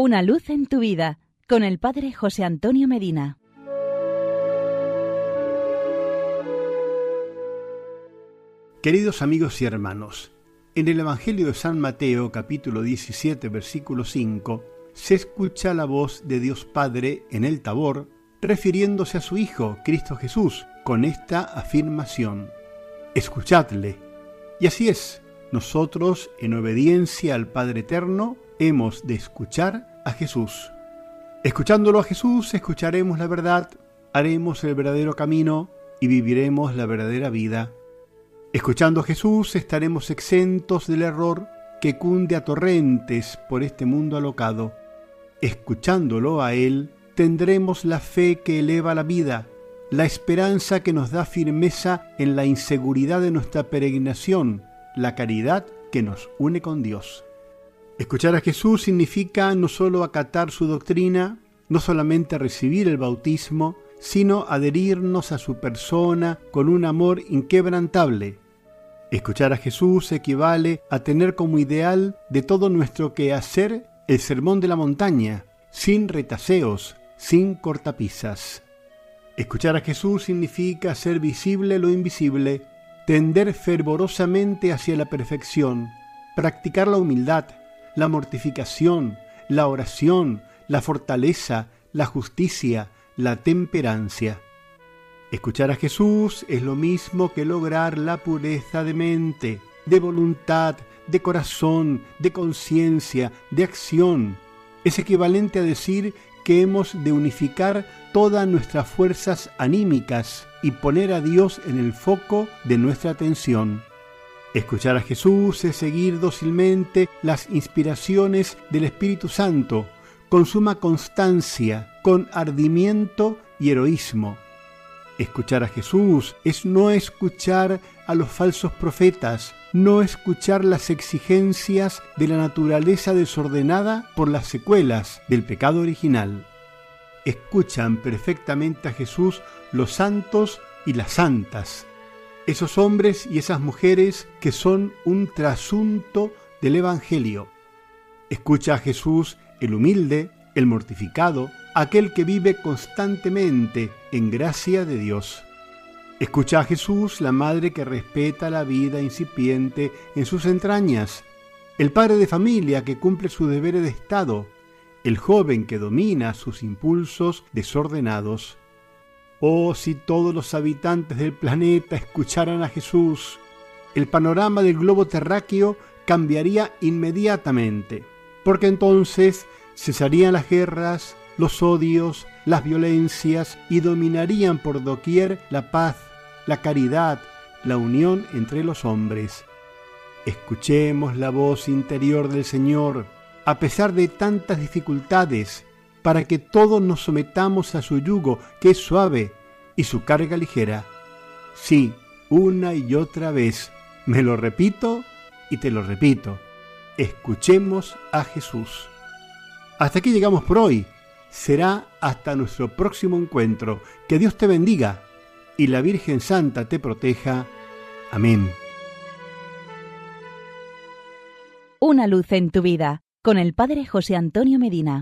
Una luz en tu vida con el Padre José Antonio Medina. Queridos amigos y hermanos, en el Evangelio de San Mateo capítulo 17 versículo 5 se escucha la voz de Dios Padre en el Tabor refiriéndose a su Hijo, Cristo Jesús, con esta afirmación. Escuchadle. Y así es, nosotros, en obediencia al Padre Eterno, hemos de escuchar a Jesús. Escuchándolo a Jesús, escucharemos la verdad, haremos el verdadero camino y viviremos la verdadera vida. Escuchando a Jesús, estaremos exentos del error que cunde a torrentes por este mundo alocado. Escuchándolo a Él, tendremos la fe que eleva la vida, la esperanza que nos da firmeza en la inseguridad de nuestra peregrinación, la caridad que nos une con Dios. Escuchar a Jesús significa no solo acatar su doctrina, no solamente recibir el bautismo, sino adherirnos a su persona con un amor inquebrantable. Escuchar a Jesús equivale a tener como ideal de todo nuestro quehacer el sermón de la montaña, sin retaseos, sin cortapisas. Escuchar a Jesús significa hacer visible lo invisible, tender fervorosamente hacia la perfección, practicar la humildad, la mortificación, la oración, la fortaleza, la justicia, la temperancia. Escuchar a Jesús es lo mismo que lograr la pureza de mente, de voluntad, de corazón, de conciencia, de acción. Es equivalente a decir que hemos de unificar todas nuestras fuerzas anímicas y poner a Dios en el foco de nuestra atención. Escuchar a Jesús es seguir dócilmente las inspiraciones del Espíritu Santo, con suma constancia, con ardimiento y heroísmo. Escuchar a Jesús es no escuchar a los falsos profetas, no escuchar las exigencias de la naturaleza desordenada por las secuelas del pecado original. Escuchan perfectamente a Jesús los santos y las santas, esos hombres y esas mujeres que son un trasunto del Evangelio. Escucha a Jesús el humilde, el mortificado, aquel que vive constantemente en gracia de Dios. Escucha a Jesús la madre que respeta la vida incipiente en sus entrañas, el padre de familia que cumple su deber de Estado, el joven que domina sus impulsos desordenados. Oh, si todos los habitantes del planeta escucharan a Jesús, el panorama del globo terráqueo cambiaría inmediatamente, porque entonces cesarían las guerras, los odios, las violencias y dominarían por doquier la paz, la caridad, la unión entre los hombres. Escuchemos la voz interior del Señor, a pesar de tantas dificultades, para que todos nos sometamos a su yugo, que es suave, y su carga ligera. Sí, una y otra vez, me lo repito y te lo repito, escuchemos a Jesús. Hasta aquí llegamos por hoy. Será hasta nuestro próximo encuentro. Que Dios te bendiga y la Virgen Santa te proteja. Amén. Una luz en tu vida con el Padre José Antonio Medina.